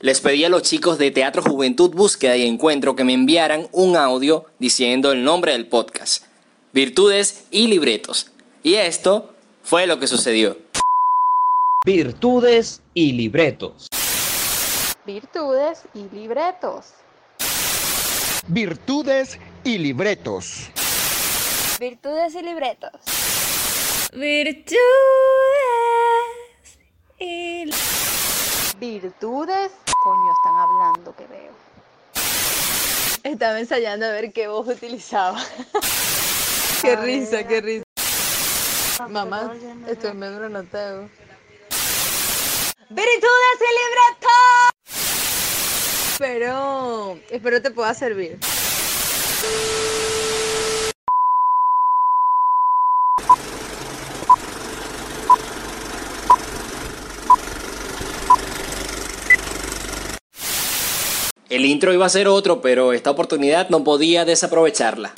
Les pedí a los chicos de Teatro Juventud Búsqueda y Encuentro que me enviaran un audio diciendo el nombre del podcast, Virtudes y Libretos. Y esto fue lo que sucedió. Virtudes y libretos. Virtudes y libretos. Virtudes y libretos. Virtudes y libretos. Virtudes y Virtudes. Coño, están hablando que veo. Estaba ensayando a ver qué voz utilizaba. qué risa, qué risa. Mamá, estoy en medio noteo. Virtudes y libretos. Pero espero te pueda servir. El intro iba a ser otro, pero esta oportunidad no podía desaprovecharla.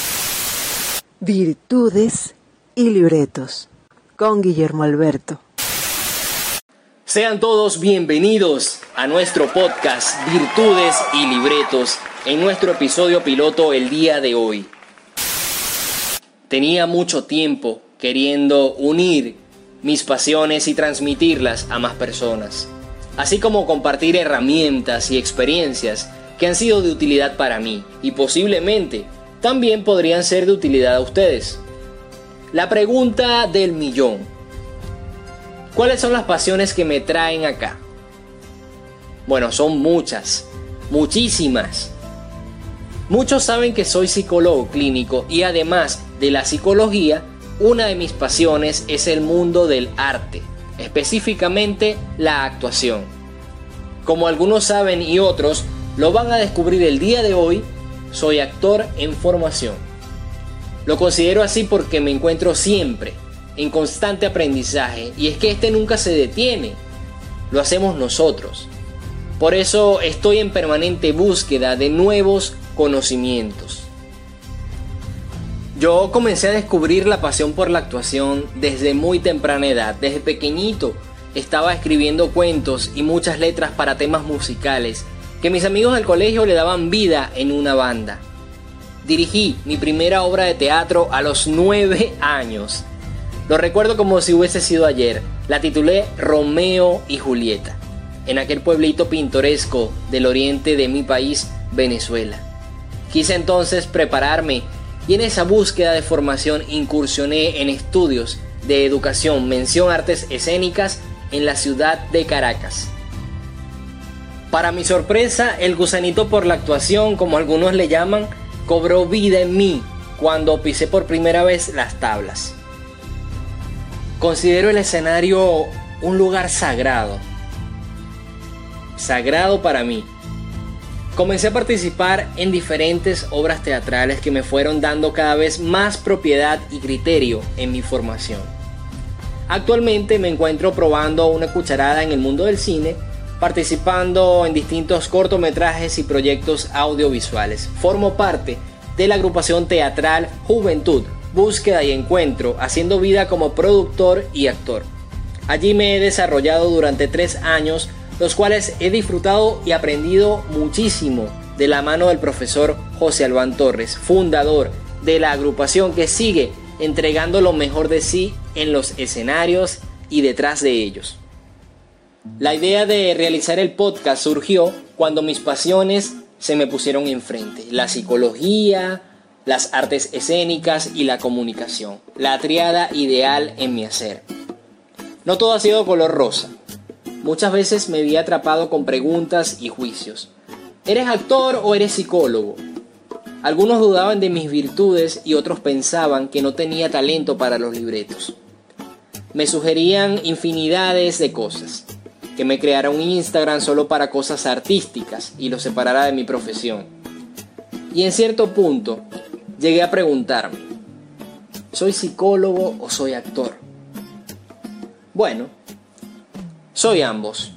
Virtudes y libretos con Guillermo Alberto. Sean todos bienvenidos a nuestro podcast Virtudes y Libretos en nuestro episodio piloto el día de hoy. Tenía mucho tiempo queriendo unir mis pasiones y transmitirlas a más personas, así como compartir herramientas y experiencias que han sido de utilidad para mí y posiblemente también podrían ser de utilidad a ustedes. La pregunta del millón. ¿Cuáles son las pasiones que me traen acá? Bueno, son muchas, muchísimas. Muchos saben que soy psicólogo clínico y además de la psicología, una de mis pasiones es el mundo del arte, específicamente la actuación. Como algunos saben y otros, lo van a descubrir el día de hoy, soy actor en formación. Lo considero así porque me encuentro siempre en constante aprendizaje y es que este nunca se detiene, lo hacemos nosotros. Por eso estoy en permanente búsqueda de nuevos conocimientos. Yo comencé a descubrir la pasión por la actuación desde muy temprana edad, desde pequeñito estaba escribiendo cuentos y muchas letras para temas musicales que mis amigos del colegio le daban vida en una banda. Dirigí mi primera obra de teatro a los nueve años. Lo recuerdo como si hubiese sido ayer. La titulé Romeo y Julieta, en aquel pueblito pintoresco del oriente de mi país, Venezuela. Quise entonces prepararme y en esa búsqueda de formación incursioné en estudios de educación, mención artes escénicas en la ciudad de Caracas. Para mi sorpresa, el gusanito por la actuación, como algunos le llaman, cobró vida en mí cuando pisé por primera vez las tablas. Considero el escenario un lugar sagrado. Sagrado para mí. Comencé a participar en diferentes obras teatrales que me fueron dando cada vez más propiedad y criterio en mi formación. Actualmente me encuentro probando una cucharada en el mundo del cine participando en distintos cortometrajes y proyectos audiovisuales. Formo parte de la agrupación teatral Juventud, Búsqueda y Encuentro, haciendo vida como productor y actor. Allí me he desarrollado durante tres años, los cuales he disfrutado y aprendido muchísimo de la mano del profesor José Albán Torres, fundador de la agrupación que sigue entregando lo mejor de sí en los escenarios y detrás de ellos. La idea de realizar el podcast surgió cuando mis pasiones se me pusieron enfrente. La psicología, las artes escénicas y la comunicación. La triada ideal en mi hacer. No todo ha sido color rosa. Muchas veces me vi atrapado con preguntas y juicios. ¿Eres actor o eres psicólogo? Algunos dudaban de mis virtudes y otros pensaban que no tenía talento para los libretos. Me sugerían infinidades de cosas que me creara un Instagram solo para cosas artísticas y lo separara de mi profesión. Y en cierto punto llegué a preguntarme, ¿soy psicólogo o soy actor? Bueno, soy ambos.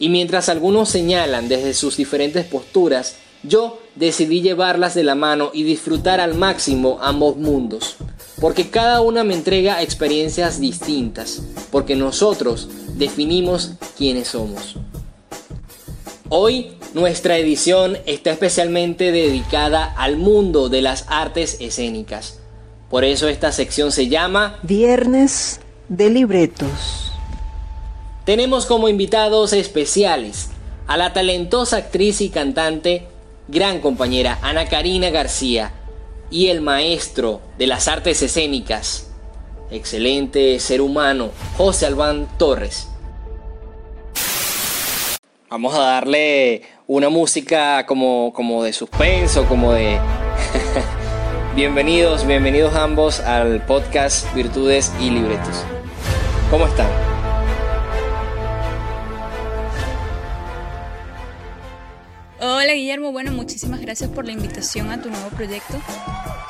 Y mientras algunos señalan desde sus diferentes posturas, yo decidí llevarlas de la mano y disfrutar al máximo ambos mundos. Porque cada una me entrega experiencias distintas. Porque nosotros definimos quiénes somos. Hoy nuestra edición está especialmente dedicada al mundo de las artes escénicas. Por eso esta sección se llama Viernes de libretos. Tenemos como invitados especiales a la talentosa actriz y cantante, gran compañera Ana Karina García y el maestro de las artes escénicas, excelente ser humano, José Albán Torres. Vamos a darle una música como, como de suspenso, como de... bienvenidos, bienvenidos ambos al podcast Virtudes y Libretos. ¿Cómo están? Hola Guillermo, bueno, muchísimas gracias por la invitación a tu nuevo proyecto,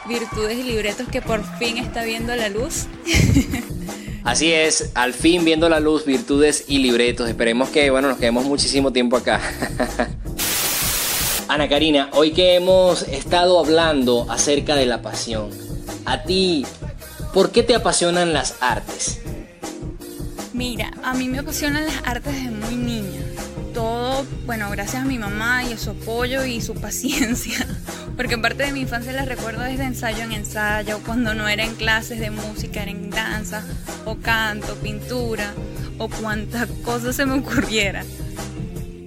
Virtudes y Libretos, que por fin está viendo la luz. Así es, al fin viendo la luz, virtudes y libretos. Esperemos que, bueno, nos quedemos muchísimo tiempo acá. Ana Karina, hoy que hemos estado hablando acerca de la pasión, a ti, ¿por qué te apasionan las artes? Mira, a mí me apasionan las artes desde muy niña. Todo, bueno, gracias a mi mamá y a su apoyo y su paciencia. Porque parte de mi infancia la recuerdo desde ensayo en ensayo, cuando no era en clases de música, era en danza, o canto, pintura, o cuantas cosas se me ocurriera.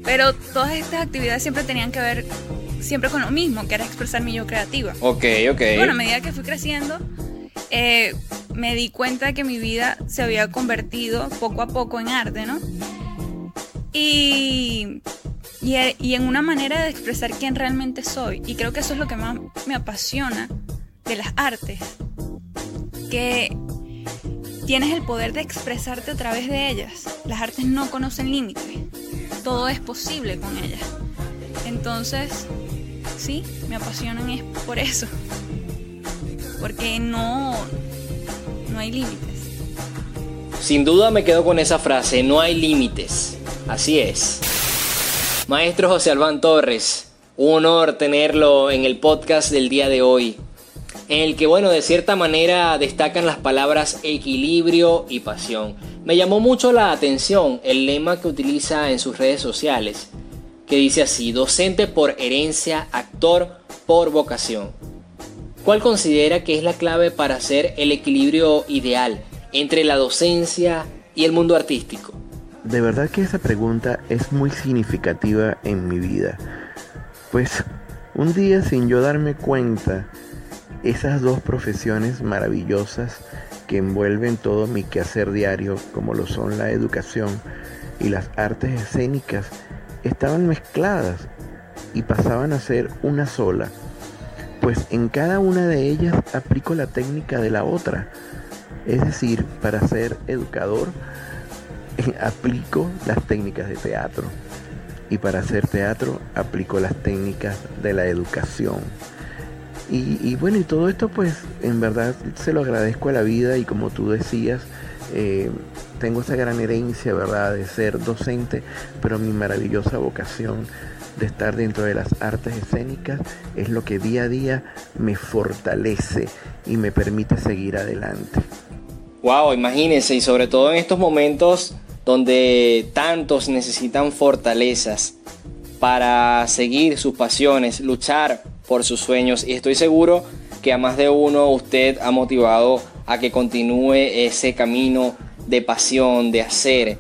Pero todas estas actividades siempre tenían que ver siempre con lo mismo, que era expresar mi yo creativa. Ok, ok. Bueno, a medida que fui creciendo, eh, me di cuenta que mi vida se había convertido poco a poco en arte, ¿no? Y, y, y en una manera de expresar quién realmente soy. Y creo que eso es lo que más me apasiona de las artes. Que tienes el poder de expresarte a través de ellas. Las artes no conocen límites. Todo es posible con ellas. Entonces, sí, me apasionan es por eso. Porque no, no hay límites. Sin duda me quedo con esa frase, no hay límites. Así es. Maestro José Albán Torres, un honor tenerlo en el podcast del día de hoy, en el que, bueno, de cierta manera destacan las palabras equilibrio y pasión. Me llamó mucho la atención el lema que utiliza en sus redes sociales, que dice así, docente por herencia, actor por vocación. ¿Cuál considera que es la clave para hacer el equilibrio ideal entre la docencia y el mundo artístico? De verdad que esa pregunta es muy significativa en mi vida. Pues un día sin yo darme cuenta, esas dos profesiones maravillosas que envuelven todo mi quehacer diario, como lo son la educación y las artes escénicas, estaban mezcladas y pasaban a ser una sola. Pues en cada una de ellas aplico la técnica de la otra. Es decir, para ser educador aplico las técnicas de teatro y para hacer teatro aplico las técnicas de la educación. Y, bueno, y todo esto pues en verdad se lo agradezco a la vida y como tú decías, eh, tengo esa gran herencia, ¿verdad?, de ser docente, pero mi maravillosa vocación de estar dentro de las artes escénicas es lo que día a día me fortalece y me permite seguir adelante. Wow, imagínense, y sobre todo en estos momentos donde tantos necesitan fortalezas para seguir sus pasiones, luchar por sus sueños y estoy seguro que a más de uno usted ha motivado a que continúe ese camino de pasión, de hacer.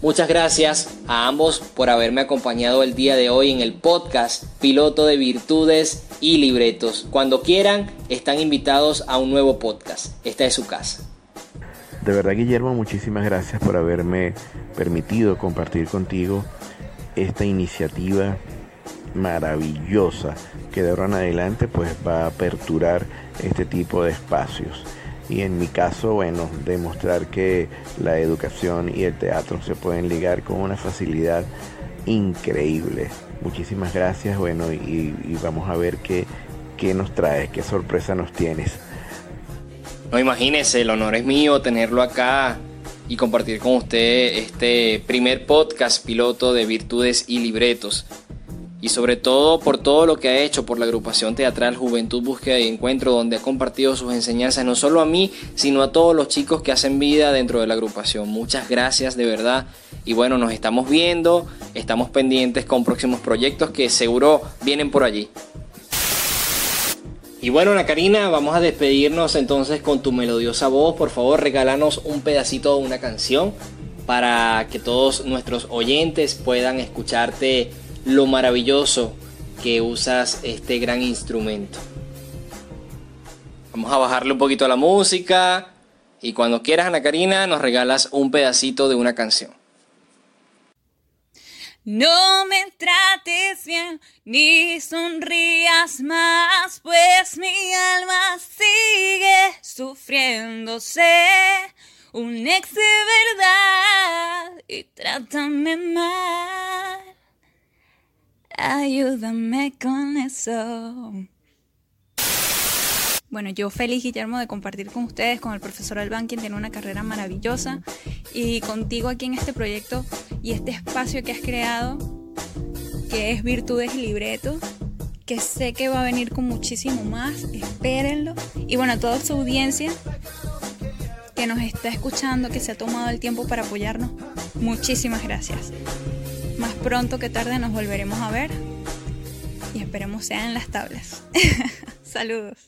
Muchas gracias a ambos por haberme acompañado el día de hoy en el podcast Piloto de Virtudes y Libretos. Cuando quieran, están invitados a un nuevo podcast. Esta es su casa. De verdad, Guillermo, muchísimas gracias por haberme permitido compartir contigo esta iniciativa maravillosa que de ahora en adelante pues va a aperturar este tipo de espacios. Y en mi caso bueno demostrar que la educación y el teatro se pueden ligar con una facilidad increíble. Muchísimas gracias bueno y, vamos a ver qué, qué nos traes qué sorpresa nos tienes no imagínese el honor es mío tenerlo acá y compartir con usted este primer podcast piloto de virtudes y libretos y sobre todo por todo lo que ha hecho por la agrupación teatral Juventud Búsqueda y Encuentro, donde ha compartido sus enseñanzas no solo a mí, sino a todos los chicos que hacen vida dentro de la agrupación. Muchas gracias de verdad Y bueno, nos estamos viendo, estamos pendientes con próximos proyectos que seguro vienen por allí. Y bueno, Ana Karina, vamos a despedirnos entonces con tu melodiosa voz. Por favor, regálanos un pedacito de una canción para que todos nuestros oyentes puedan escucharte lo maravilloso que usas este gran instrumento. Vamos a bajarle un poquito a la música y cuando quieras, Ana Karina, nos regalas un pedacito de una canción. No me trates bien ni sonrías más, pues mi alma sigue sufriéndose. Un ex de verdad y trátame mal. Ayúdame con eso. Bueno, yo feliz, Guillermo, de compartir con ustedes, con el profesor Albán, quien tiene una carrera maravillosa, y contigo aquí en este proyecto y este espacio que has creado, que es Virtudes y Libretos, que sé que va a venir con muchísimo más, espérenlo. Y bueno, a toda su audiencia que nos está escuchando, que se ha tomado el tiempo para apoyarnos, muchísimas gracias. Más pronto que tarde nos volveremos a ver y esperemos sea en las tablas. Saludos.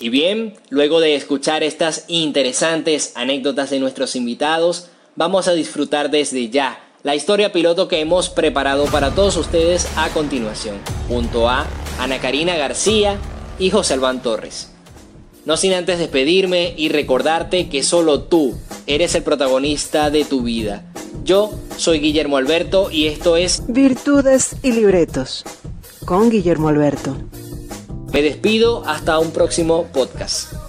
Y bien, luego de escuchar estas interesantes anécdotas de nuestros invitados, vamos a disfrutar desde ya la historia piloto que hemos preparado para todos ustedes a continuación, junto a Ana Karina García y José Albán Torres. No sin antes despedirme y recordarte que solo tú eres el protagonista de tu vida. Yo soy Guillermo Alberto y esto es Virtudes y Libretos con Guillermo Alberto. Me despido hasta un próximo podcast.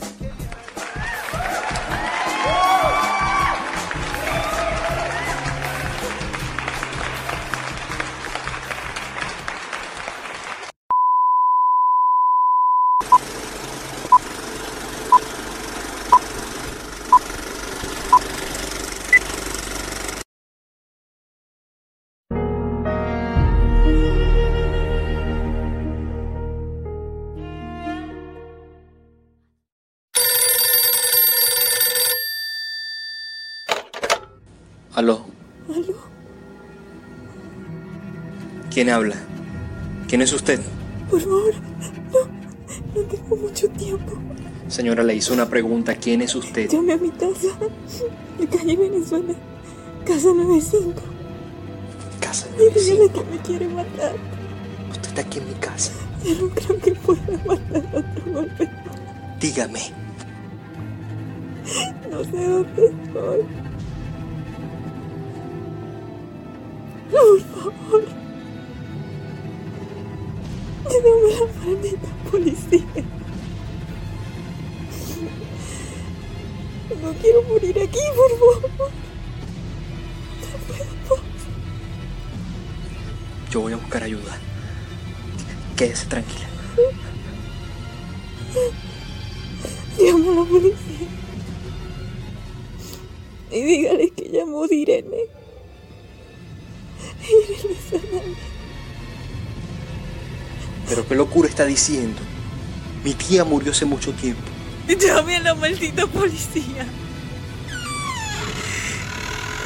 ¿Quién habla? ¿Quién es usted? Por favor, no, no tengo mucho tiempo. Señora, le hizo una pregunta. ¿Quién es usted? Llame a mi casa, de calle Venezuela, casa 95. Casa Y dígale que me quiere matar. Usted está aquí en mi casa. Yo no creo que pueda matar otro golpe. Dígame. No sé dónde estoy. Por maldita policía. No quiero morir aquí, por favor. No puedo. Yo voy a buscar ayuda. Quédese tranquila. Llamo a la policía. Y dígale que llamó Irene. Irene Fernández. Pero qué locura está diciendo. Mi tía murió hace mucho tiempo. Llame a la maldita policía.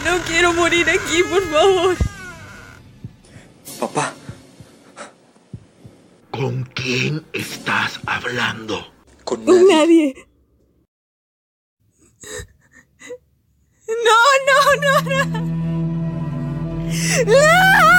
No quiero morir aquí, por favor. Papá, ¿Con quién estás hablando? con Con nadie. nadie. No, no, no, no. ¡No!